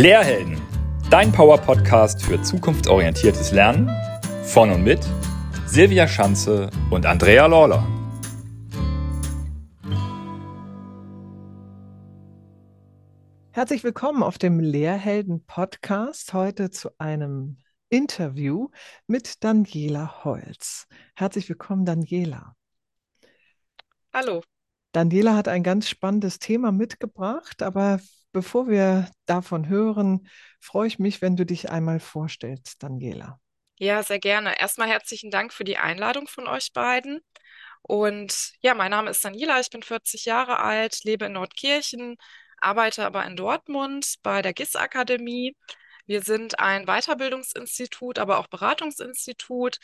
Lehrhelden, dein Power-Podcast für zukunftsorientiertes Lernen von und mit Silvia Schanze und Andrea Lawler. Herzlich willkommen auf dem Lehrhelden-Podcast. Heute zu einem Interview mit Daniela Holz. Herzlich willkommen, Daniela. Hallo. Daniela hat ein ganz spannendes Thema mitgebracht, aber bevor wir davon hören, freue ich mich, wenn du dich einmal vorstellst, Daniela. Ja, sehr gerne. Erstmal herzlichen Dank für die Einladung von euch beiden. Und ja, mein Name ist Daniela, ich bin 40 Jahre alt, lebe in Nordkirchen, arbeite aber in Dortmund bei der GIS-Akademie. Wir sind ein Weiterbildungsinstitut, aber auch Beratungsinstitut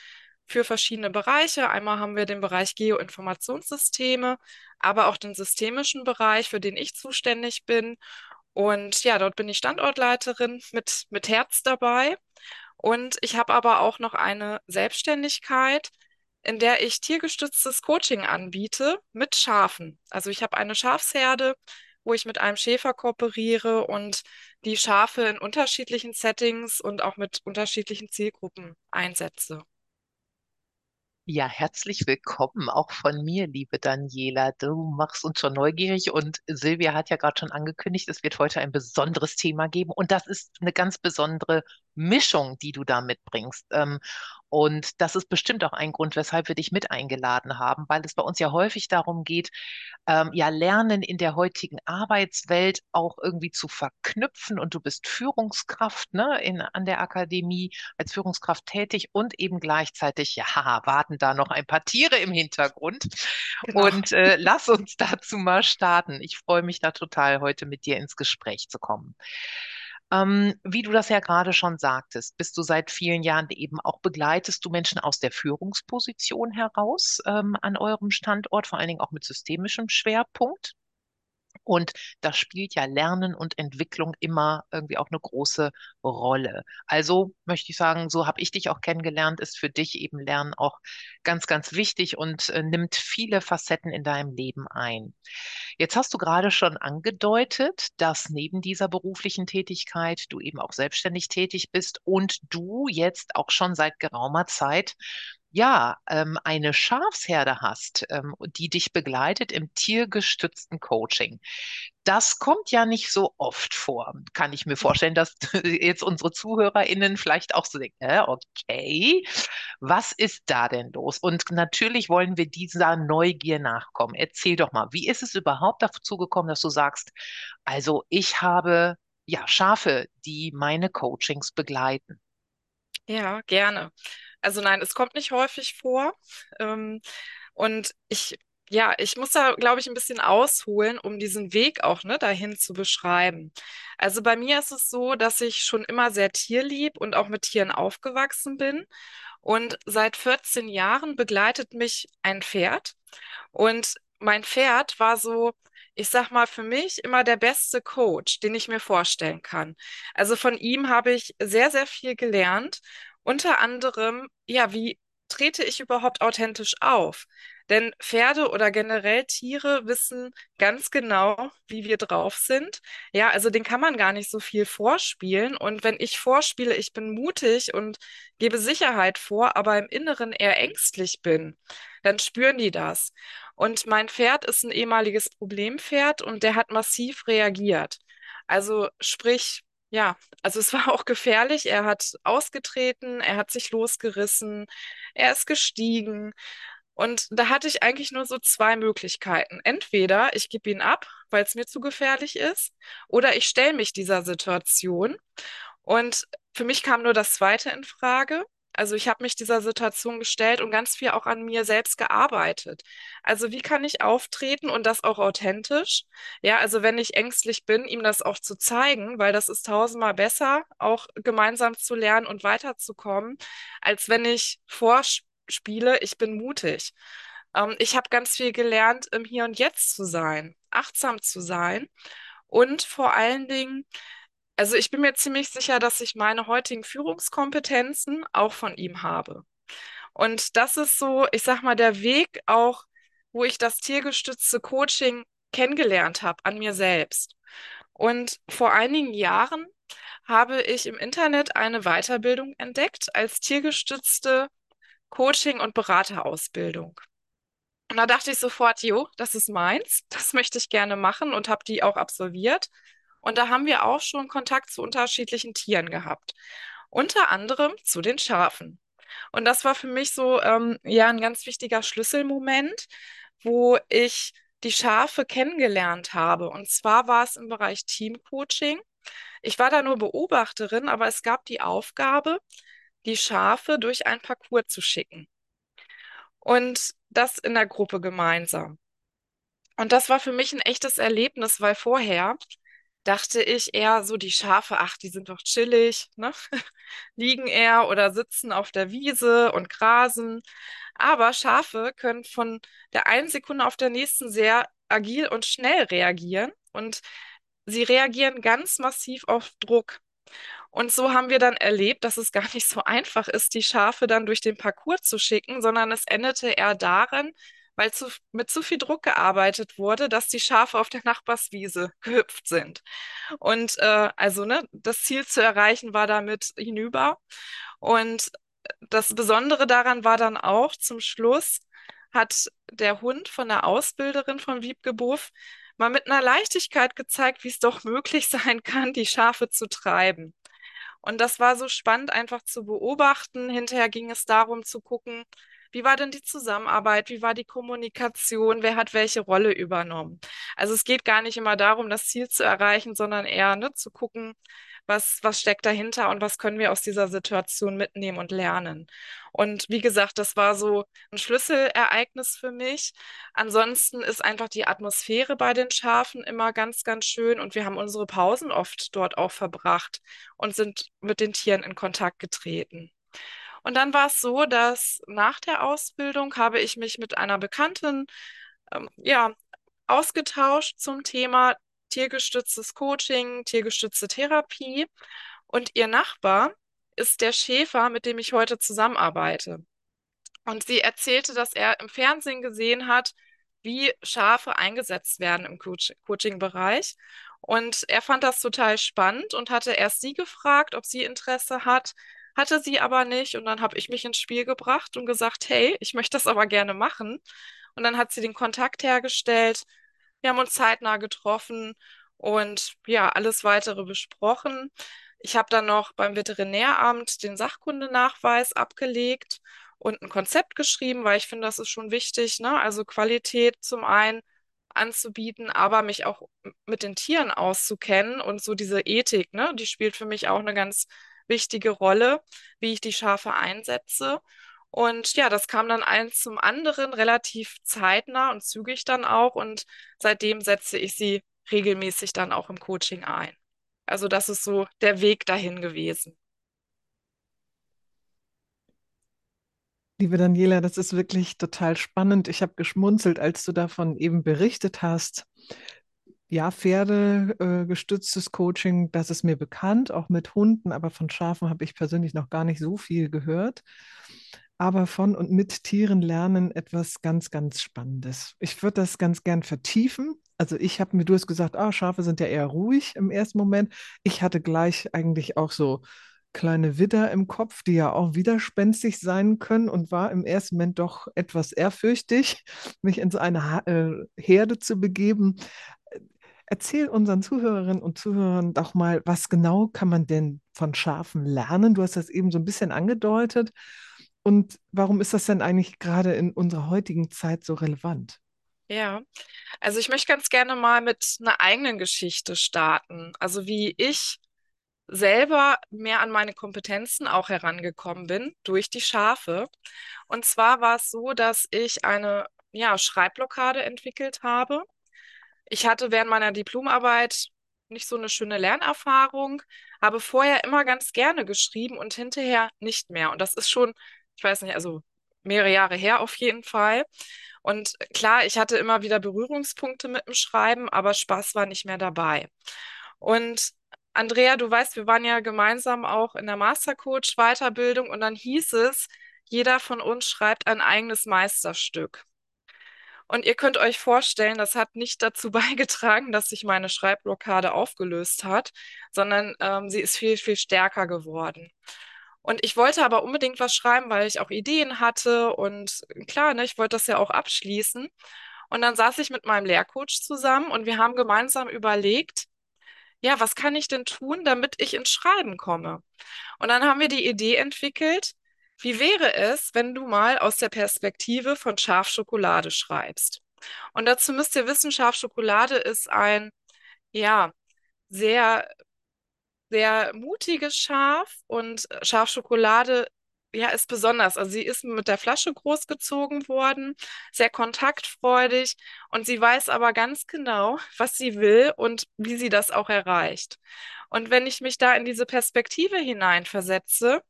für verschiedene Bereiche. Einmal haben wir den Bereich Geoinformationssysteme, aber auch den systemischen Bereich, für den ich zuständig bin. Und ja, dort bin ich Standortleiterin mit, mit Herz dabei. Und ich habe aber auch noch eine Selbstständigkeit, in der ich tiergestütztes Coaching anbiete mit Schafen. Also ich habe eine Schafsherde, wo ich mit einem Schäfer kooperiere und die Schafe in unterschiedlichen Settings und auch mit unterschiedlichen Zielgruppen einsetze. Ja, herzlich willkommen auch von mir, liebe Daniela. Du machst uns schon neugierig und Silvia hat ja gerade schon angekündigt, es wird heute ein besonderes Thema geben und das ist eine ganz besondere Mischung, die du da mitbringst. Ähm, und das ist bestimmt auch ein Grund, weshalb wir dich mit eingeladen haben, weil es bei uns ja häufig darum geht, ähm, ja, Lernen in der heutigen Arbeitswelt auch irgendwie zu verknüpfen. Und du bist Führungskraft, ne, in, an der Akademie als Führungskraft tätig und eben gleichzeitig, ja, warten da noch ein paar Tiere im Hintergrund. Genau. Und äh, lass uns dazu mal starten. Ich freue mich da total, heute mit dir ins Gespräch zu kommen. Ähm, wie du das ja gerade schon sagtest, bist du seit vielen Jahren eben auch begleitest du Menschen aus der Führungsposition heraus ähm, an eurem Standort, vor allen Dingen auch mit systemischem Schwerpunkt. Und da spielt ja Lernen und Entwicklung immer irgendwie auch eine große Rolle. Also möchte ich sagen, so habe ich dich auch kennengelernt, ist für dich eben Lernen auch ganz, ganz wichtig und äh, nimmt viele Facetten in deinem Leben ein. Jetzt hast du gerade schon angedeutet, dass neben dieser beruflichen Tätigkeit du eben auch selbstständig tätig bist und du jetzt auch schon seit geraumer Zeit ja, ähm, eine Schafsherde hast, ähm, die dich begleitet im tiergestützten Coaching. Das kommt ja nicht so oft vor. Kann ich mir vorstellen, dass jetzt unsere ZuhörerInnen vielleicht auch so denken, äh, okay, was ist da denn los? Und natürlich wollen wir dieser Neugier nachkommen. Erzähl doch mal, wie ist es überhaupt dazu gekommen, dass du sagst, also ich habe ja Schafe, die meine Coachings begleiten? Ja, gerne. Also nein, es kommt nicht häufig vor. Ähm, und ich, ja, ich muss da, glaube ich, ein bisschen ausholen, um diesen Weg auch, ne, dahin zu beschreiben. Also bei mir ist es so, dass ich schon immer sehr tierlieb und auch mit Tieren aufgewachsen bin. Und seit 14 Jahren begleitet mich ein Pferd. Und mein Pferd war so, ich sag mal, für mich immer der beste Coach, den ich mir vorstellen kann. Also von ihm habe ich sehr, sehr viel gelernt. Unter anderem, ja, wie trete ich überhaupt authentisch auf? Denn Pferde oder generell Tiere wissen ganz genau, wie wir drauf sind. Ja, also den kann man gar nicht so viel vorspielen. Und wenn ich vorspiele, ich bin mutig und gebe Sicherheit vor, aber im Inneren eher ängstlich bin, dann spüren die das. Und mein Pferd ist ein ehemaliges Problempferd und der hat massiv reagiert. Also sprich, ja, also es war auch gefährlich. Er hat ausgetreten, er hat sich losgerissen, er ist gestiegen. Und da hatte ich eigentlich nur so zwei Möglichkeiten. Entweder ich gebe ihn ab, weil es mir zu gefährlich ist, oder ich stelle mich dieser Situation. Und für mich kam nur das Zweite in Frage. Also ich habe mich dieser Situation gestellt und ganz viel auch an mir selbst gearbeitet. Also wie kann ich auftreten und das auch authentisch? Ja, also wenn ich ängstlich bin, ihm das auch zu zeigen, weil das ist tausendmal besser, auch gemeinsam zu lernen und weiterzukommen, als wenn ich vorspiele, ich bin mutig. Ähm, ich habe ganz viel gelernt, im Hier und Jetzt zu sein, achtsam zu sein und vor allen Dingen also ich bin mir ziemlich sicher, dass ich meine heutigen Führungskompetenzen auch von ihm habe. Und das ist so, ich sag mal, der Weg auch, wo ich das tiergestützte Coaching kennengelernt habe an mir selbst. Und vor einigen Jahren habe ich im Internet eine Weiterbildung entdeckt als tiergestützte Coaching- und Beraterausbildung. Und da dachte ich sofort, jo, das ist meins, das möchte ich gerne machen und habe die auch absolviert. Und da haben wir auch schon Kontakt zu unterschiedlichen Tieren gehabt, unter anderem zu den Schafen. Und das war für mich so ähm, ja ein ganz wichtiger Schlüsselmoment, wo ich die Schafe kennengelernt habe. Und zwar war es im Bereich Teamcoaching. Ich war da nur Beobachterin, aber es gab die Aufgabe, die Schafe durch ein Parcours zu schicken. Und das in der Gruppe gemeinsam. Und das war für mich ein echtes Erlebnis, weil vorher dachte ich eher so, die Schafe, ach, die sind doch chillig, ne? Liegen eher oder sitzen auf der Wiese und grasen. Aber Schafe können von der einen Sekunde auf der nächsten sehr agil und schnell reagieren und sie reagieren ganz massiv auf Druck. Und so haben wir dann erlebt, dass es gar nicht so einfach ist, die Schafe dann durch den Parcours zu schicken, sondern es endete eher darin, weil zu, mit zu viel Druck gearbeitet wurde, dass die Schafe auf der Nachbarswiese gehüpft sind. Und äh, also ne, das Ziel zu erreichen war damit hinüber. Und das Besondere daran war dann auch zum Schluss, hat der Hund von der Ausbilderin von Wiebke Buff mal mit einer Leichtigkeit gezeigt, wie es doch möglich sein kann, die Schafe zu treiben. Und das war so spannend einfach zu beobachten. Hinterher ging es darum zu gucken, wie war denn die Zusammenarbeit? Wie war die Kommunikation? Wer hat welche Rolle übernommen? Also es geht gar nicht immer darum, das Ziel zu erreichen, sondern eher ne, zu gucken, was, was steckt dahinter und was können wir aus dieser Situation mitnehmen und lernen. Und wie gesagt, das war so ein Schlüsselereignis für mich. Ansonsten ist einfach die Atmosphäre bei den Schafen immer ganz, ganz schön und wir haben unsere Pausen oft dort auch verbracht und sind mit den Tieren in Kontakt getreten. Und dann war es so, dass nach der Ausbildung habe ich mich mit einer Bekannten ähm, ja, ausgetauscht zum Thema tiergestütztes Coaching, tiergestützte Therapie. Und ihr Nachbar ist der Schäfer, mit dem ich heute zusammenarbeite. Und sie erzählte, dass er im Fernsehen gesehen hat, wie Schafe eingesetzt werden im Coaching-Bereich. Und er fand das total spannend und hatte erst sie gefragt, ob sie Interesse hat, hatte sie aber nicht. Und dann habe ich mich ins Spiel gebracht und gesagt, hey, ich möchte das aber gerne machen. Und dann hat sie den Kontakt hergestellt. Wir haben uns zeitnah getroffen und ja, alles weitere besprochen. Ich habe dann noch beim Veterinäramt den Sachkundenachweis abgelegt und ein Konzept geschrieben, weil ich finde, das ist schon wichtig, ne? Also Qualität zum einen anzubieten, aber mich auch mit den Tieren auszukennen und so diese Ethik, ne? Die spielt für mich auch eine ganz wichtige Rolle, wie ich die Schafe einsetze. Und ja, das kam dann eins zum anderen relativ zeitnah und zügig dann auch. Und seitdem setze ich sie regelmäßig dann auch im Coaching ein. Also das ist so der Weg dahin gewesen. Liebe Daniela, das ist wirklich total spannend. Ich habe geschmunzelt, als du davon eben berichtet hast, ja, pferdegestütztes äh, Coaching, das ist mir bekannt, auch mit Hunden, aber von Schafen habe ich persönlich noch gar nicht so viel gehört. Aber von und mit Tieren lernen etwas ganz, ganz Spannendes. Ich würde das ganz gern vertiefen. Also ich habe mir, du hast gesagt, ah, Schafe sind ja eher ruhig im ersten Moment. Ich hatte gleich eigentlich auch so kleine Widder im Kopf, die ja auch widerspenstig sein können und war im ersten Moment doch etwas ehrfürchtig, mich in so eine äh, Herde zu begeben. Erzähl unseren Zuhörerinnen und Zuhörern doch mal, was genau kann man denn von Schafen lernen? Du hast das eben so ein bisschen angedeutet. Und warum ist das denn eigentlich gerade in unserer heutigen Zeit so relevant? Ja, also ich möchte ganz gerne mal mit einer eigenen Geschichte starten. Also wie ich selber mehr an meine Kompetenzen auch herangekommen bin durch die Schafe. Und zwar war es so, dass ich eine ja, Schreibblockade entwickelt habe ich hatte während meiner Diplomarbeit nicht so eine schöne Lernerfahrung, habe vorher immer ganz gerne geschrieben und hinterher nicht mehr. Und das ist schon, ich weiß nicht, also mehrere Jahre her auf jeden Fall. Und klar, ich hatte immer wieder Berührungspunkte mit dem Schreiben, aber Spaß war nicht mehr dabei. Und Andrea, du weißt, wir waren ja gemeinsam auch in der Mastercoach Weiterbildung und dann hieß es, jeder von uns schreibt ein eigenes Meisterstück. Und ihr könnt euch vorstellen, das hat nicht dazu beigetragen, dass sich meine Schreibblockade aufgelöst hat, sondern ähm, sie ist viel, viel stärker geworden. Und ich wollte aber unbedingt was schreiben, weil ich auch Ideen hatte und klar, ne, ich wollte das ja auch abschließen. Und dann saß ich mit meinem Lehrcoach zusammen und wir haben gemeinsam überlegt, ja, was kann ich denn tun, damit ich ins Schreiben komme? Und dann haben wir die Idee entwickelt, wie wäre es, wenn du mal aus der Perspektive von Schafschokolade schreibst? Und dazu müsst ihr wissen, Schafschokolade ist ein, ja, sehr, sehr mutiges Schaf und Schafschokolade ja, ist besonders. Also sie ist mit der Flasche großgezogen worden, sehr kontaktfreudig und sie weiß aber ganz genau, was sie will und wie sie das auch erreicht. Und wenn ich mich da in diese Perspektive hineinversetze,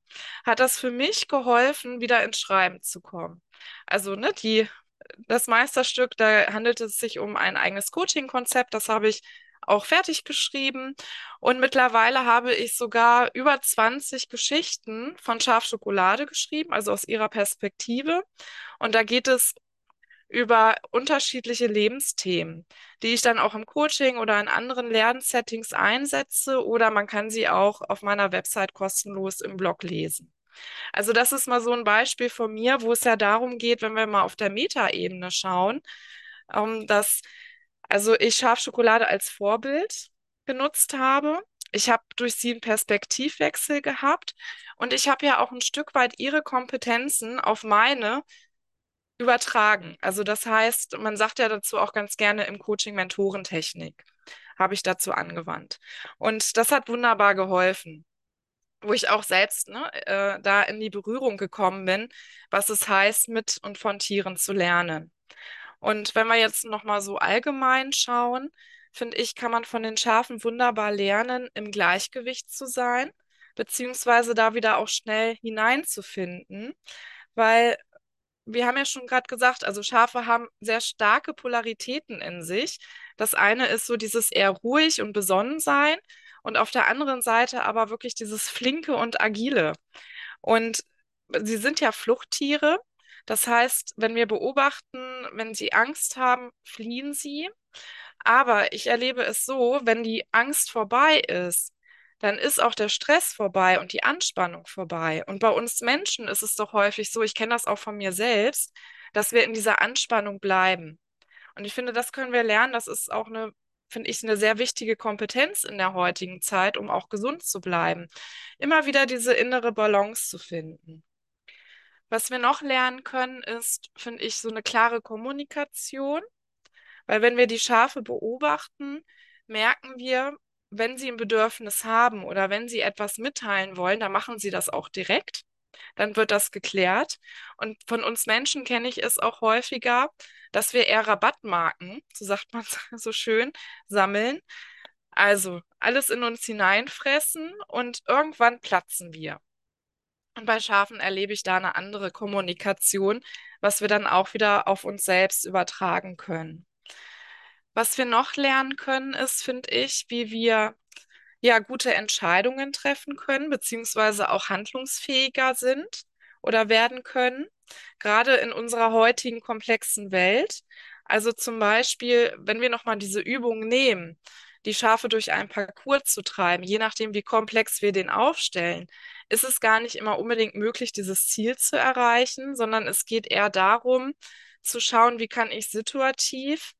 hat das für mich geholfen, wieder ins Schreiben zu kommen. Also, ne, die, das Meisterstück, da handelt es sich um ein eigenes Coaching-Konzept, das habe ich auch fertig geschrieben. Und mittlerweile habe ich sogar über 20 Geschichten von Schafschokolade geschrieben, also aus ihrer Perspektive. Und da geht es über unterschiedliche Lebensthemen, die ich dann auch im Coaching oder in anderen Lernsettings einsetze oder man kann sie auch auf meiner Website kostenlos im Blog lesen. Also das ist mal so ein Beispiel von mir, wo es ja darum geht, wenn wir mal auf der Metaebene schauen, ähm, dass also ich Schafschokolade als Vorbild genutzt habe. Ich habe durch sie einen Perspektivwechsel gehabt und ich habe ja auch ein Stück weit ihre Kompetenzen auf meine übertragen. Also das heißt, man sagt ja dazu auch ganz gerne im Coaching Mentorentechnik, habe ich dazu angewandt. Und das hat wunderbar geholfen, wo ich auch selbst ne, äh, da in die Berührung gekommen bin, was es heißt, mit und von Tieren zu lernen. Und wenn wir jetzt nochmal so allgemein schauen, finde ich, kann man von den Schafen wunderbar lernen, im Gleichgewicht zu sein, beziehungsweise da wieder auch schnell hineinzufinden, weil wir haben ja schon gerade gesagt, also Schafe haben sehr starke Polaritäten in sich. Das eine ist so dieses eher ruhig und besonnen sein und auf der anderen Seite aber wirklich dieses flinke und agile. Und sie sind ja Fluchttiere. Das heißt, wenn wir beobachten, wenn sie Angst haben, fliehen sie. Aber ich erlebe es so, wenn die Angst vorbei ist, dann ist auch der Stress vorbei und die Anspannung vorbei. Und bei uns Menschen ist es doch häufig so, ich kenne das auch von mir selbst, dass wir in dieser Anspannung bleiben. Und ich finde, das können wir lernen. Das ist auch eine, finde ich, eine sehr wichtige Kompetenz in der heutigen Zeit, um auch gesund zu bleiben. Immer wieder diese innere Balance zu finden. Was wir noch lernen können, ist, finde ich, so eine klare Kommunikation. Weil wenn wir die Schafe beobachten, merken wir, wenn sie ein Bedürfnis haben oder wenn sie etwas mitteilen wollen, dann machen sie das auch direkt. Dann wird das geklärt. Und von uns Menschen kenne ich es auch häufiger, dass wir eher Rabattmarken, so sagt man so schön, sammeln. Also alles in uns hineinfressen und irgendwann platzen wir. Und bei Schafen erlebe ich da eine andere Kommunikation, was wir dann auch wieder auf uns selbst übertragen können. Was wir noch lernen können, ist, finde ich, wie wir ja gute Entscheidungen treffen können, beziehungsweise auch handlungsfähiger sind oder werden können, gerade in unserer heutigen komplexen Welt. Also zum Beispiel, wenn wir nochmal diese Übung nehmen, die Schafe durch einen Parcours zu treiben, je nachdem, wie komplex wir den aufstellen, ist es gar nicht immer unbedingt möglich, dieses Ziel zu erreichen, sondern es geht eher darum, zu schauen, wie kann ich situativ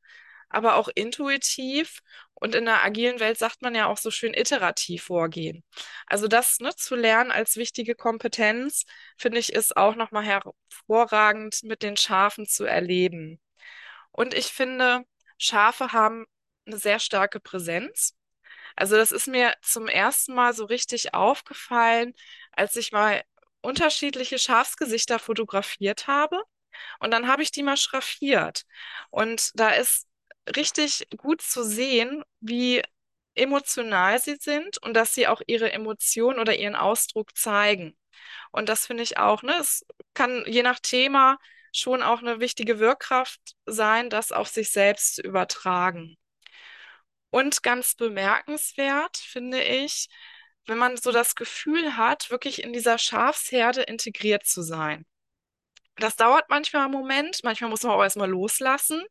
aber auch intuitiv und in der agilen Welt sagt man ja auch so schön iterativ vorgehen. Also das ne, zu lernen als wichtige Kompetenz, finde ich, ist auch nochmal hervorragend mit den Schafen zu erleben. Und ich finde, Schafe haben eine sehr starke Präsenz. Also das ist mir zum ersten Mal so richtig aufgefallen, als ich mal unterschiedliche Schafsgesichter fotografiert habe. Und dann habe ich die mal schraffiert. Und da ist richtig gut zu sehen, wie emotional sie sind und dass sie auch ihre Emotion oder ihren Ausdruck zeigen. Und das finde ich auch, ne? Es kann je nach Thema schon auch eine wichtige Wirkkraft sein, das auf sich selbst zu übertragen. Und ganz bemerkenswert finde ich, wenn man so das Gefühl hat, wirklich in dieser Schafsherde integriert zu sein. das dauert manchmal einen Moment, manchmal muss man auch erstmal loslassen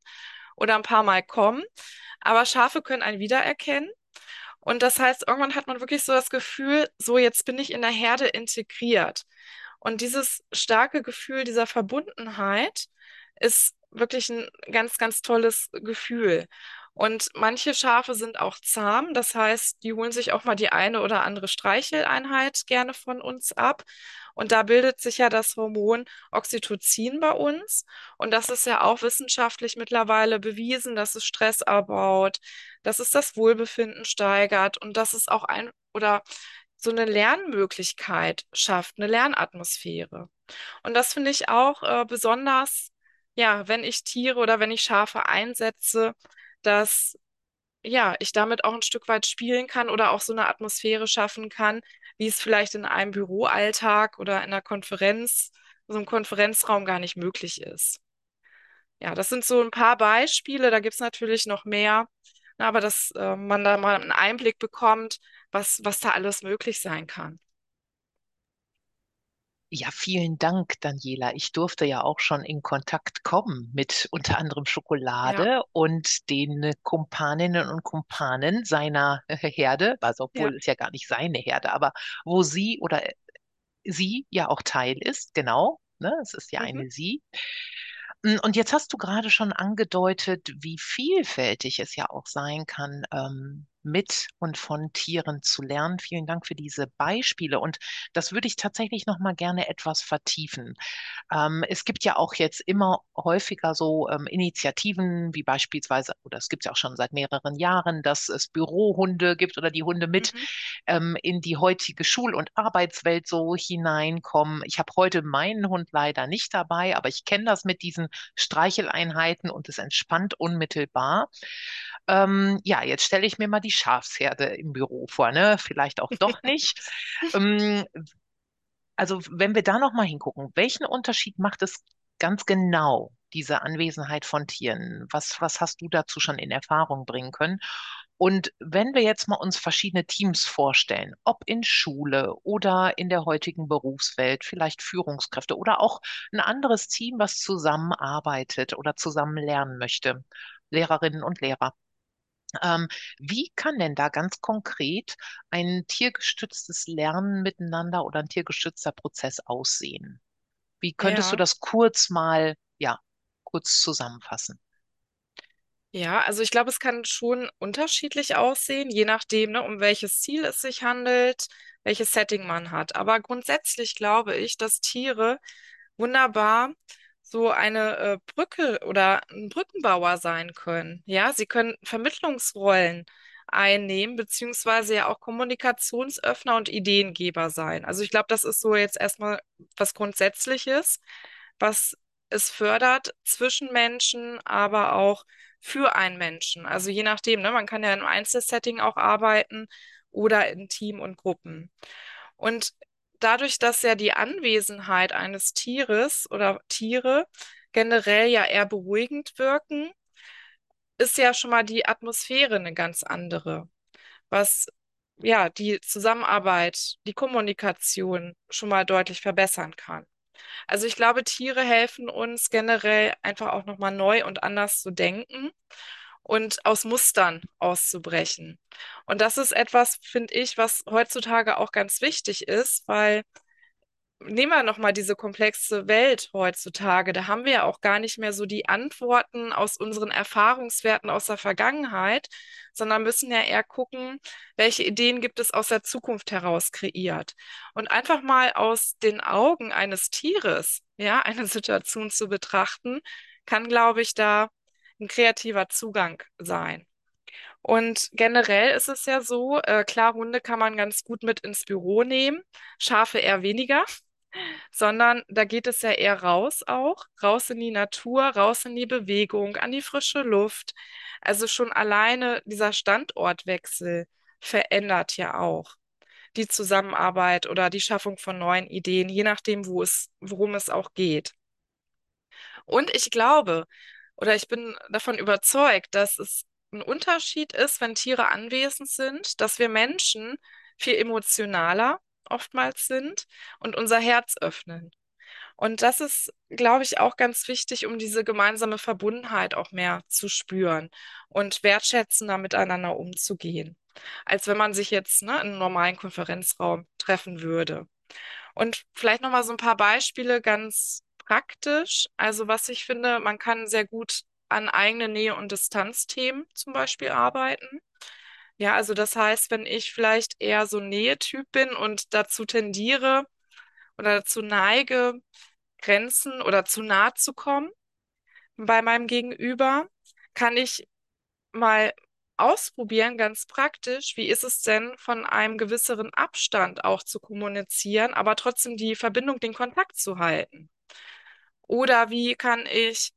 oder ein paar Mal kommen. Aber Schafe können einen wiedererkennen. Und das heißt, irgendwann hat man wirklich so das Gefühl, so jetzt bin ich in der Herde integriert. Und dieses starke Gefühl dieser Verbundenheit ist wirklich ein ganz, ganz tolles Gefühl. Und manche Schafe sind auch zahm, das heißt, die holen sich auch mal die eine oder andere Streicheleinheit gerne von uns ab. Und da bildet sich ja das Hormon Oxytocin bei uns. Und das ist ja auch wissenschaftlich mittlerweile bewiesen, dass es Stress abbaut, dass es das Wohlbefinden steigert und dass es auch ein oder so eine Lernmöglichkeit schafft, eine Lernatmosphäre. Und das finde ich auch äh, besonders, ja, wenn ich Tiere oder wenn ich Schafe einsetze, dass ja, ich damit auch ein Stück weit spielen kann oder auch so eine Atmosphäre schaffen kann, wie es vielleicht in einem Büroalltag oder in einer Konferenz, so einem Konferenzraum gar nicht möglich ist. Ja, das sind so ein paar Beispiele, da gibt es natürlich noch mehr, aber dass äh, man da mal einen Einblick bekommt, was, was da alles möglich sein kann. Ja, vielen Dank, Daniela. Ich durfte ja auch schon in Kontakt kommen mit unter anderem Schokolade Ja. und den Kumpaninnen und Kumpanen seiner Herde, also Ja. obwohl es ja gar nicht seine Herde, aber wo sie oder sie ja auch Teil ist, genau, ne? Es ist ja Mhm. eine sie. Mm, Und jetzt hast du gerade schon angedeutet, wie vielfältig es ja auch sein kann, ähm, mit und von Tieren zu lernen. Vielen Dank für diese Beispiele. Und das würde ich tatsächlich noch mal gerne etwas vertiefen. Ähm, es gibt ja auch jetzt immer häufiger so ähm, Initiativen, wie beispielsweise, oder es gibt ja auch schon seit mehreren Jahren, dass es Bürohunde gibt oder die Hunde mit Mhm. ähm, in die heutige Schul- und Arbeitswelt so hineinkommen. Ich habe heute meinen Hund leider nicht dabei, aber ich kenne das mit diesen Streicheleinheiten und es entspannt unmittelbar. Ähm, ja, jetzt stelle ich mir mal die Schafsherde im Büro vor, ne? Vielleicht auch doch nicht. Ähm, also wenn wir da noch mal hingucken, welchen Unterschied macht es ganz genau, diese Anwesenheit von Tieren? Was, was hast du dazu schon in Erfahrung bringen können? Und wenn wir jetzt mal uns verschiedene Teams vorstellen, ob in Schule oder in der heutigen Berufswelt, vielleicht Führungskräfte oder auch ein anderes Team, was zusammenarbeitet oder zusammen lernen möchte, Lehrerinnen und Lehrer. Ähm, wie kann denn da ganz konkret ein tiergestütztes Lernen miteinander oder ein tiergestützter Prozess aussehen? Wie könntest du Ja. das kurz mal, ja, kurz zusammenfassen? Ja, also ich glaube, es kann schon unterschiedlich aussehen, je nachdem, ne, um welches Ziel es sich handelt, welches Setting man hat. Aber grundsätzlich glaube ich, dass Tiere wunderbar so eine äh, Brücke oder ein Brückenbauer sein können. Ja, sie können Vermittlungsrollen einnehmen, beziehungsweise ja auch Kommunikationsöffner und Ideengeber sein. Also ich glaube, das ist so jetzt erstmal was Grundsätzliches, was es fördert zwischen Menschen, aber auch für einen Menschen. Also je nachdem, ne, man kann ja im Einzelsetting auch arbeiten oder in Team und Gruppen. Und dadurch, dass ja die Anwesenheit eines Tieres oder Tiere generell ja eher beruhigend wirken, ist ja schon mal die Atmosphäre eine ganz andere, was ja die Zusammenarbeit, die Kommunikation schon mal deutlich verbessern kann. Also ich glaube, Tiere helfen uns generell einfach auch nochmal neu und anders zu denken und aus Mustern auszubrechen. Und das ist etwas, finde ich, was heutzutage auch ganz wichtig ist, weil nehmen wir nochmal diese komplexe Welt heutzutage. Da haben wir ja auch gar nicht mehr so die Antworten aus unseren Erfahrungswerten aus der Vergangenheit, sondern müssen ja eher gucken, welche Ideen gibt es aus der Zukunft heraus kreiert. Und einfach mal aus den Augen eines Tieres, ja, eine Situation zu betrachten, kann, glaube ich, da ein kreativer Zugang sein. Und generell ist es ja so, äh, klar, Hunde kann man ganz gut mit ins Büro nehmen, Schafe eher weniger sondern da geht es ja eher raus auch, raus in die Natur, raus in die Bewegung, an die frische Luft. Also schon alleine dieser Standortwechsel verändert ja auch die Zusammenarbeit oder die Schaffung von neuen Ideen, je nachdem, wo es, worum es auch geht. Und ich glaube, oder ich bin davon überzeugt, dass es ein Unterschied ist, wenn Tiere anwesend sind, dass wir Menschen viel emotionaler oftmals sind und unser Herz öffnen. Und das ist, glaube ich, auch ganz wichtig, um diese gemeinsame Verbundenheit auch mehr zu spüren und wertschätzender miteinander umzugehen, als wenn man sich jetzt ne, in einem normalen Konferenzraum treffen würde. Und vielleicht nochmal so ein paar Beispiele ganz praktisch. Also was ich finde, man kann sehr gut an eigene Nähe- und Distanzthemen zum Beispiel arbeiten. Ja, also das heißt, wenn ich vielleicht eher so Nähetyp bin und dazu tendiere oder dazu neige, Grenzen oder zu nahe zu kommen bei meinem Gegenüber, kann ich mal ausprobieren, ganz praktisch, wie ist es denn, von einem gewisseren Abstand auch zu kommunizieren, aber trotzdem die Verbindung, den Kontakt zu halten? Oder wie kann ich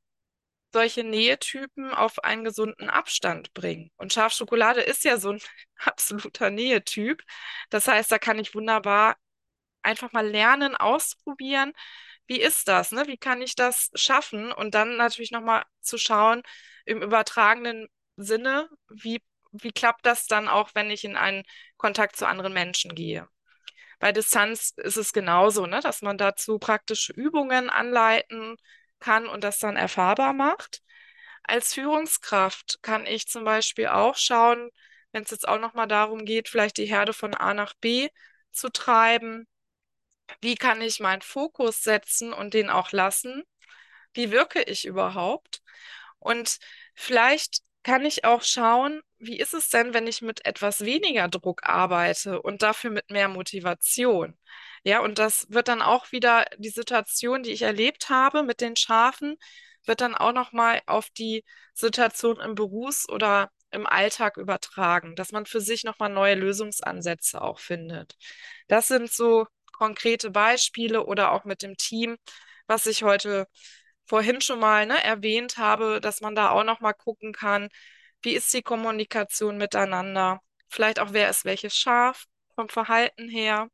solche Nähetypen auf einen gesunden Abstand bringen? Und Schafschokolade ist ja so ein absoluter Nähetyp. Das heißt, da kann ich wunderbar einfach mal lernen, ausprobieren. Wie ist das, ne? Wie kann ich das schaffen? Und dann natürlich nochmal zu schauen, im übertragenen Sinne, wie, wie klappt das dann auch, wenn ich in einen Kontakt zu anderen Menschen gehe? Bei Distanz ist es genauso, ne, dass man dazu praktische Übungen anleiten kann und das dann erfahrbar macht. Als Führungskraft kann ich zum Beispiel auch schauen, wenn es jetzt auch nochmal darum geht, vielleicht die Herde von A nach B zu treiben, wie kann ich meinen Fokus setzen und den auch lassen? Wie wirke ich überhaupt? Und vielleicht kann ich auch schauen, wie ist es denn, wenn ich mit etwas weniger Druck arbeite und dafür mit mehr Motivation? Ja, und das wird dann auch wieder die Situation, die ich erlebt habe mit den Schafen, wird dann auch noch mal auf die Situation im Berufs- oder im Alltag übertragen, dass man für sich noch mal neue Lösungsansätze auch findet. Das sind so konkrete Beispiele oder auch mit dem Team, was ich heute vorhin schon mal ne, erwähnt habe, dass man da auch noch mal gucken kann, wie ist die Kommunikation miteinander? Vielleicht auch, wer ist welches Schaf vom Verhalten her?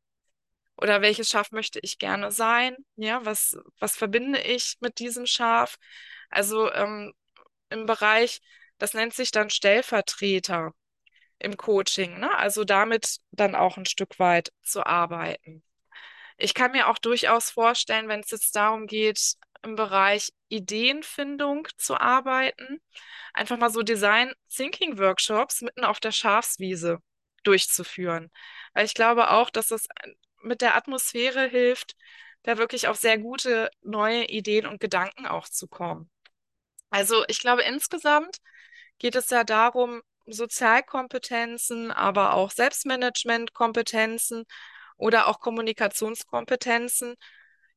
Oder welches Schaf möchte ich gerne sein? Ja, was, was verbinde ich mit diesem Schaf? Also ähm, im Bereich, das nennt sich dann Stellvertreter im Coaching, ne? Also damit dann auch ein Stück weit zu arbeiten. Ich kann mir auch durchaus vorstellen, wenn es jetzt darum geht, im Bereich Ideenfindung zu arbeiten, einfach mal so Design Thinking Workshops mitten auf der Schafswiese durchzuführen. Weil ich glaube auch, dass das mit der Atmosphäre hilft, da wirklich auf sehr gute neue Ideen und Gedanken auch zu kommen. Also ich glaube, insgesamt geht es ja darum, Sozialkompetenzen, aber auch Selbstmanagementkompetenzen oder auch Kommunikationskompetenzen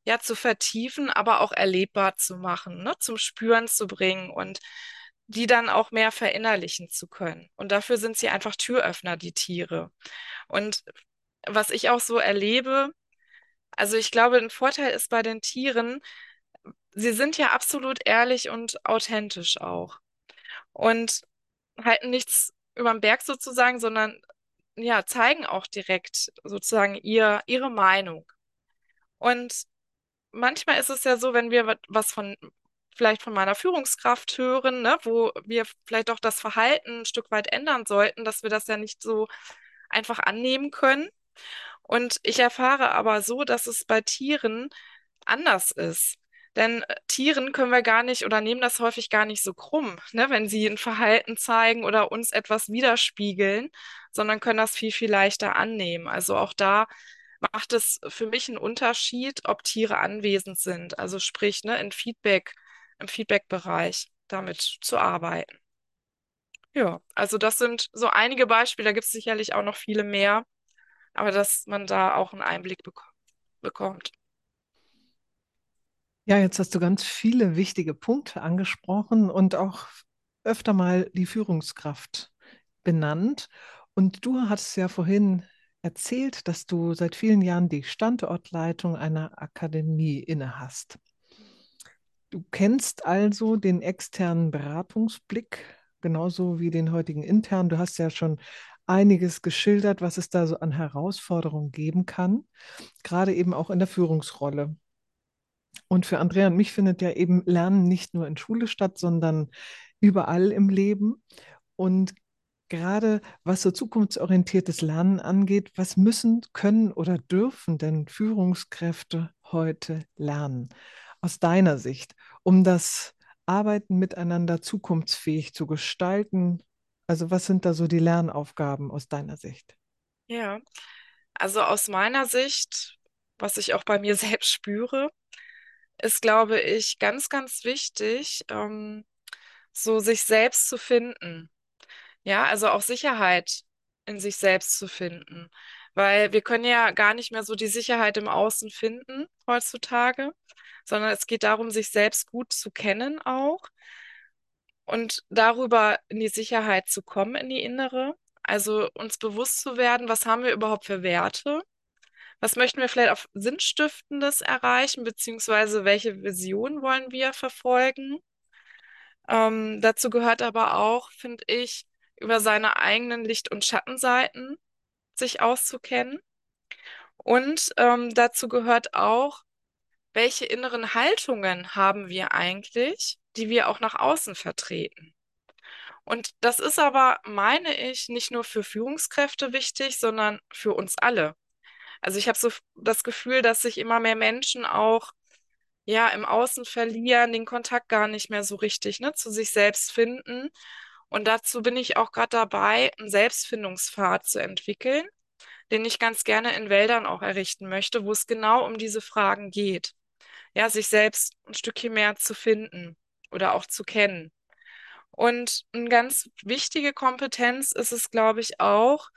ja zu vertiefen, aber auch erlebbar zu machen, ne? zum Spüren zu bringen und die dann auch mehr verinnerlichen zu können. Und dafür sind sie einfach Türöffner, die Tiere. Und was ich auch so erlebe, also ich glaube, ein Vorteil ist bei den Tieren, sie sind ja absolut ehrlich und authentisch auch. Und halten nichts über den Berg sozusagen, sondern ja, zeigen auch direkt sozusagen ihr, ihre Meinung. Und manchmal ist es ja so, wenn wir was von vielleicht von meiner Führungskraft hören, ne, wo wir vielleicht auch das Verhalten ein Stück weit ändern sollten, dass wir das ja nicht so einfach annehmen können. Und ich erfahre aber so, dass es bei Tieren anders ist. Denn äh, Tieren können wir gar nicht oder nehmen das häufig gar nicht so krumm, ne, wenn sie ein Verhalten zeigen oder uns etwas widerspiegeln, sondern können das viel, viel leichter annehmen. Also auch da macht es für mich einen Unterschied, ob Tiere anwesend sind. Also sprich, ne, in Feedback, im Feedback-Bereich damit zu arbeiten. Ja, also das sind so einige Beispiele, da gibt es sicherlich auch noch viele mehr, aber dass man da auch einen Einblick bek bekommt. Ja, jetzt hast du ganz viele wichtige Punkte angesprochen und auch öfter mal die Führungskraft benannt. Und du hast ja vorhin erzählt, dass du seit vielen Jahren die Standortleitung einer Akademie innehast. Du kennst also den externen Beratungsblick genauso wie den heutigen internen. Du hast ja schon einiges geschildert, was es da so an Herausforderungen geben kann, gerade eben auch in der Führungsrolle. Und für Andrea und mich findet ja eben Lernen nicht nur in Schule statt, sondern überall im Leben. Und gerade was so zukunftsorientiertes Lernen angeht, was müssen, können oder dürfen denn Führungskräfte heute lernen? Aus deiner Sicht, um das Arbeiten miteinander zukunftsfähig zu gestalten? Also was sind da so die Lernaufgaben aus deiner Sicht? Ja, also aus meiner Sicht, was ich auch bei mir selbst spüre, ist, glaube ich, ganz, ganz wichtig, ähm, so sich selbst zu finden. Ja, also auch Sicherheit in sich selbst zu finden. Weil wir können ja gar nicht mehr so die Sicherheit im Außen finden heutzutage, sondern es geht darum, sich selbst gut zu kennen auch und darüber in die Sicherheit zu kommen, in die innere. Also uns bewusst zu werden, was haben wir überhaupt für Werte? Was möchten wir vielleicht auf Sinnstiftendes erreichen, beziehungsweise welche Vision wollen wir verfolgen? Ähm, dazu gehört aber auch, finde ich, über seine eigenen Licht- und Schattenseiten sich auszukennen. Und ähm, dazu gehört auch, welche inneren Haltungen haben wir eigentlich, die wir auch nach außen vertreten. Und das ist aber, meine ich, nicht nur für Führungskräfte wichtig, sondern für uns alle. Also ich habe so das Gefühl, dass sich immer mehr Menschen auch ja im Außen verlieren, den Kontakt gar nicht mehr so richtig ne, zu sich selbst finden. Und dazu bin ich auch gerade dabei, einen Selbstfindungspfad zu entwickeln, den ich ganz gerne in Wäldern auch errichten möchte, wo es genau um diese Fragen geht. Ja, sich selbst ein Stückchen mehr zu finden oder auch zu kennen. Und eine ganz wichtige Kompetenz ist es, glaube ich, auch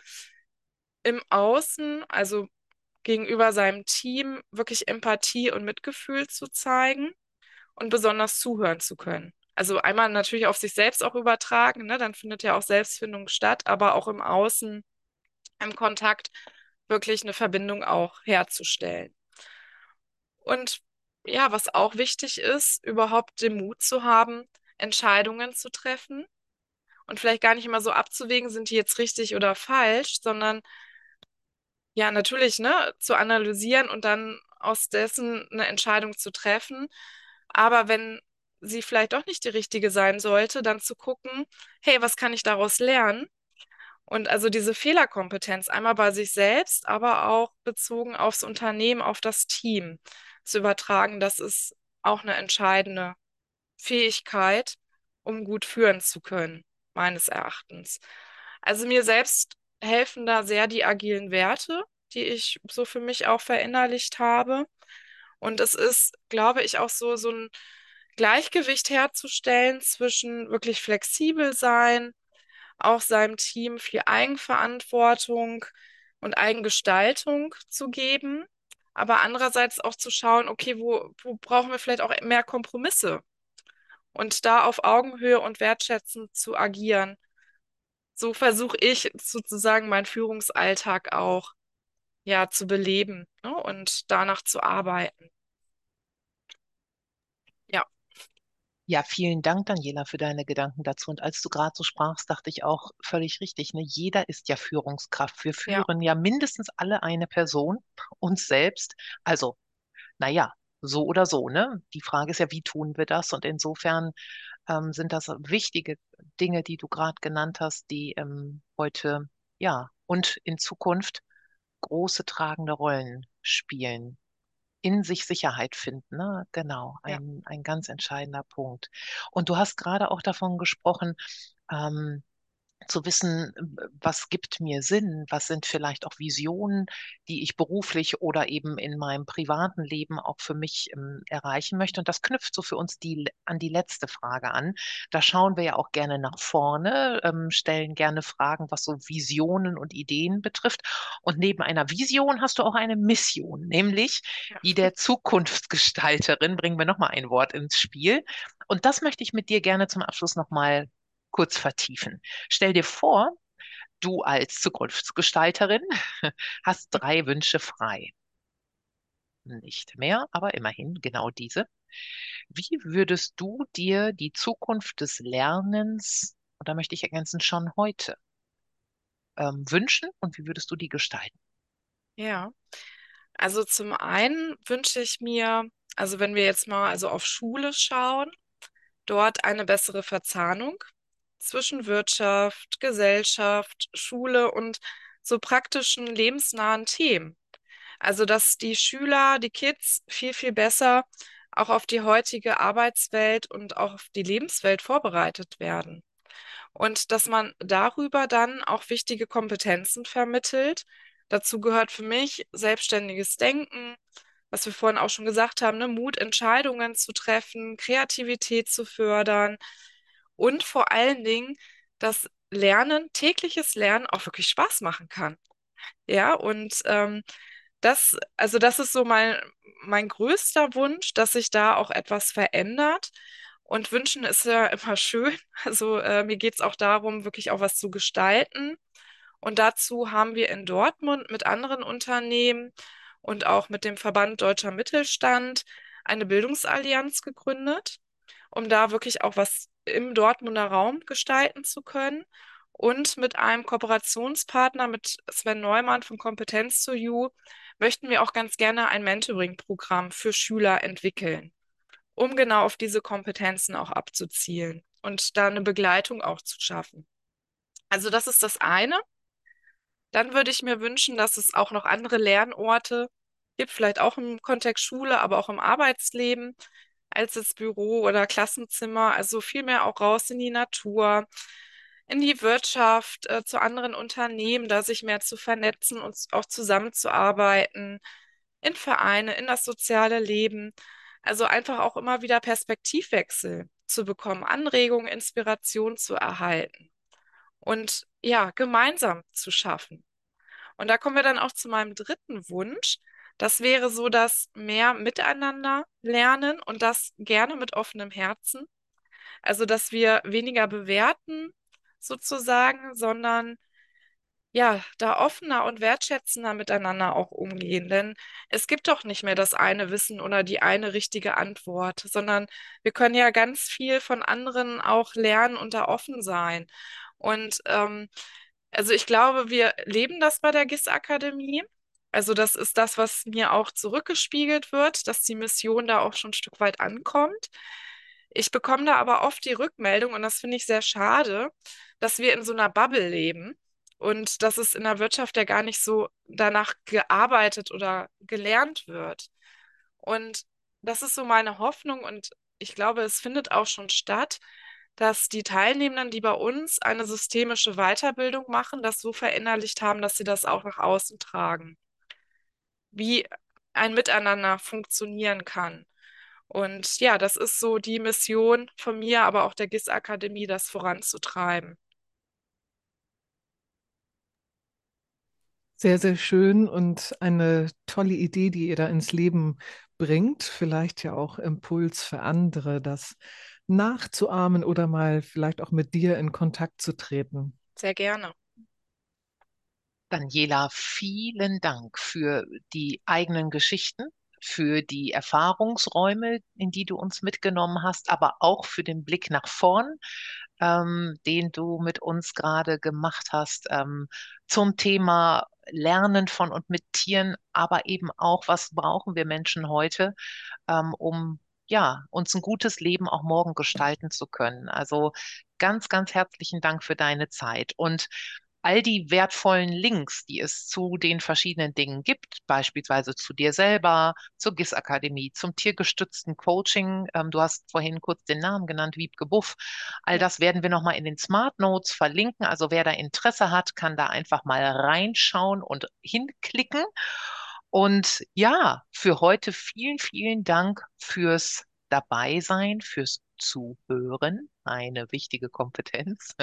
im Außen, also gegenüber seinem Team, wirklich Empathie und Mitgefühl zu zeigen und besonders zuhören zu können. Also einmal natürlich auf sich selbst auch übertragen, ne? Dann findet ja auch Selbstfindung statt, aber auch im Außen, im Kontakt wirklich eine Verbindung auch herzustellen. Und ja, was auch wichtig ist, überhaupt den Mut zu haben, Entscheidungen zu treffen und vielleicht gar nicht immer so abzuwägen, sind die jetzt richtig oder falsch, sondern ja, natürlich, ne, zu analysieren und dann aus dessen eine Entscheidung zu treffen. Aber wenn sie vielleicht doch nicht die richtige sein sollte, dann zu gucken, hey, was kann ich daraus lernen? Und also diese Fehlerkompetenz einmal bei sich selbst, aber auch bezogen aufs Unternehmen, auf das Team zu übertragen, das ist auch eine entscheidende Fähigkeit, um gut führen zu können, meines Erachtens. Also mir selbst helfen da sehr die agilen Werte, die ich so für mich auch verinnerlicht habe. Und es ist, glaube ich, auch so, so ein Gleichgewicht herzustellen zwischen wirklich flexibel sein, auch seinem Team viel Eigenverantwortung und Eigengestaltung zu geben, aber andererseits auch zu schauen, okay, wo, wo brauchen wir vielleicht auch mehr Kompromisse und da auf Augenhöhe und wertschätzend zu agieren. So versuche ich sozusagen meinen Führungsalltag auch ja zu beleben ne, und danach zu arbeiten. Ja, vielen Dank, Daniela, für deine Gedanken dazu. Und als du gerade so sprachst, dachte ich auch völlig richtig. Ne? Jeder ist ja Führungskraft. Wir führen ja. ja mindestens alle eine Person, uns selbst. Also, naja, so oder so, ne? Die Frage ist ja, wie tun wir das? Und insofern ähm, sind das wichtige Dinge, die du gerade genannt hast, die ähm, heute, ja, und in Zukunft große tragende Rollen spielen. In sich Sicherheit finden, ne? Genau, ein, ja. ein ganz entscheidender Punkt. Und du hast gerade auch davon gesprochen, ähm, zu wissen, was gibt mir Sinn, was sind vielleicht auch Visionen, die ich beruflich oder eben in meinem privaten Leben auch für mich ähm, erreichen möchte. Und das knüpft so für uns die, an die letzte Frage an. Da schauen wir ja auch gerne nach vorne, ähm, stellen gerne Fragen, was so Visionen und Ideen betrifft. Und neben einer Vision hast du auch eine Mission, nämlich ja. die der Zukunftsgestalterin. Bringen wir nochmal ein Wort ins Spiel. Und das möchte ich mit dir gerne zum Abschluss nochmal kurz vertiefen. Stell dir vor, du als Zukunftsgestalterin hast drei Wünsche frei. Nicht mehr, aber immerhin genau diese. Wie würdest du dir die Zukunft des Lernens, und da möchte ich ergänzen, schon heute ähm, wünschen und wie würdest du die gestalten? Ja, also zum einen wünsche ich mir, also wenn wir jetzt mal also auf Schule schauen, dort eine bessere Verzahnung zwischen Wirtschaft, Gesellschaft, Schule und so praktischen lebensnahen Themen. Also, dass die Schüler, die Kids viel, viel besser auch auf die heutige Arbeitswelt und auch auf die Lebenswelt vorbereitet werden. Und dass man darüber dann auch wichtige Kompetenzen vermittelt. Dazu gehört für mich selbstständiges Denken, was wir vorhin auch schon gesagt haben, ne? Mut, Entscheidungen zu treffen, Kreativität zu fördern und vor allen Dingen, dass Lernen, tägliches Lernen auch wirklich Spaß machen kann. Ja, und ähm, das, also das ist so mein, mein größter Wunsch, dass sich da auch etwas verändert. Und wünschen ist ja immer schön. Also äh, mir geht es auch darum, wirklich auch was zu gestalten. Und dazu haben wir in Dortmund mit anderen Unternehmen und auch mit dem Verband Deutscher Mittelstand eine Bildungsallianz gegründet, um da wirklich auch was im Dortmunder Raum gestalten zu können. Und mit einem Kooperationspartner, mit Sven Neumann von Kompetenz to You, möchten wir auch ganz gerne ein Mentoring-Programm für Schüler entwickeln, um genau auf diese Kompetenzen auch abzuzielen und da eine Begleitung auch zu schaffen. Also das ist das eine. Dann würde ich mir wünschen, dass es auch noch andere Lernorte gibt, vielleicht auch im Kontext Schule, aber auch im Arbeitsleben, als das Büro oder Klassenzimmer. Also viel mehr auch raus in die Natur, in die Wirtschaft, äh, zu anderen Unternehmen, da sich mehr zu vernetzen und auch zusammenzuarbeiten, in Vereine, in das soziale Leben. Also einfach auch immer wieder Perspektivwechsel zu bekommen, Anregungen, Inspiration zu erhalten und ja, gemeinsam zu schaffen. Und da kommen wir dann auch zu meinem dritten Wunsch. Das wäre so, dass mehr miteinander lernen und das gerne mit offenem Herzen. Also, dass wir weniger bewerten sozusagen, sondern ja, da offener und wertschätzender miteinander auch umgehen. Denn es gibt doch nicht mehr das eine Wissen oder die eine richtige Antwort, sondern wir können ja ganz viel von anderen auch lernen und da offen sein. Und ähm, also ich glaube, wir leben das bei der GIS-Akademie. Also das ist das, was mir auch zurückgespiegelt wird, dass die Mission da auch schon ein Stück weit ankommt. Ich bekomme da aber oft die Rückmeldung, und das finde ich sehr schade, dass wir in so einer Bubble leben und dass es in der Wirtschaft ja gar nicht so danach gearbeitet oder gelernt wird. Und das ist so meine Hoffnung und ich glaube, es findet auch schon statt, dass die Teilnehmenden, die bei uns eine systemische Weiterbildung machen, das so verinnerlicht haben, dass sie das auch nach außen tragen. Wie ein Miteinander funktionieren kann. Und ja, das ist so die Mission von mir, aber auch der GIS-Akademie, das voranzutreiben. Sehr, sehr schön und eine tolle Idee, die ihr da ins Leben bringt. Vielleicht ja auch Impuls für andere, das nachzuahmen oder mal vielleicht auch mit dir in Kontakt zu treten. Sehr gerne. Daniela, vielen Dank für die eigenen Geschichten, für die Erfahrungsräume, in die du uns mitgenommen hast, aber auch für den Blick nach vorn, ähm, den du mit uns gerade gemacht hast ähm, zum Thema Lernen von und mit Tieren, aber eben auch, was brauchen wir Menschen heute, ähm, um ja, uns ein gutes Leben auch morgen gestalten zu können. Also ganz, ganz herzlichen Dank für deine Zeit. Und all die wertvollen Links, die es zu den verschiedenen Dingen gibt, beispielsweise zu dir selber, zur GIS-Akademie, zum tiergestützten Coaching. Ähm, du hast vorhin kurz den Namen genannt, Wiebke Buff. All das werden wir nochmal in den Smart Notes verlinken. Also wer da Interesse hat, kann da einfach mal reinschauen und hinklicken. Und ja, für heute vielen, vielen Dank fürs Dabeisein, fürs Zuhören, eine wichtige Kompetenz.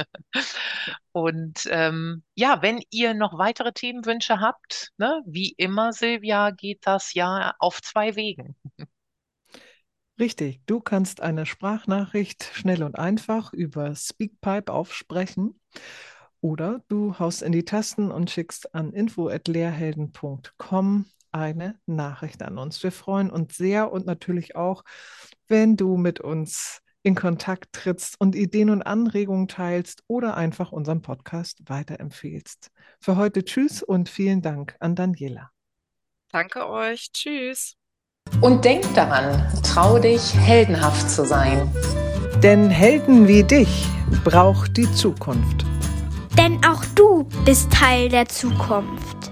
Und ähm, ja, wenn ihr noch weitere Themenwünsche habt, ne, wie immer, Silvia, geht das ja auf zwei Wegen. Richtig, du kannst eine Sprachnachricht schnell und einfach über Speakpipe aufsprechen oder du haust in die Tasten und schickst an info@lehrhelden.com eine Nachricht an uns. Wir freuen uns sehr und natürlich auch, wenn du mit uns in Kontakt trittst und Ideen und Anregungen teilst oder einfach unseren Podcast weiterempfehlst. Für heute Tschüss und vielen Dank an Daniela. Danke euch. Tschüss. Und denk daran, trau dich, heldenhaft zu sein. Denn Helden wie dich braucht die Zukunft. Denn auch du bist Teil der Zukunft.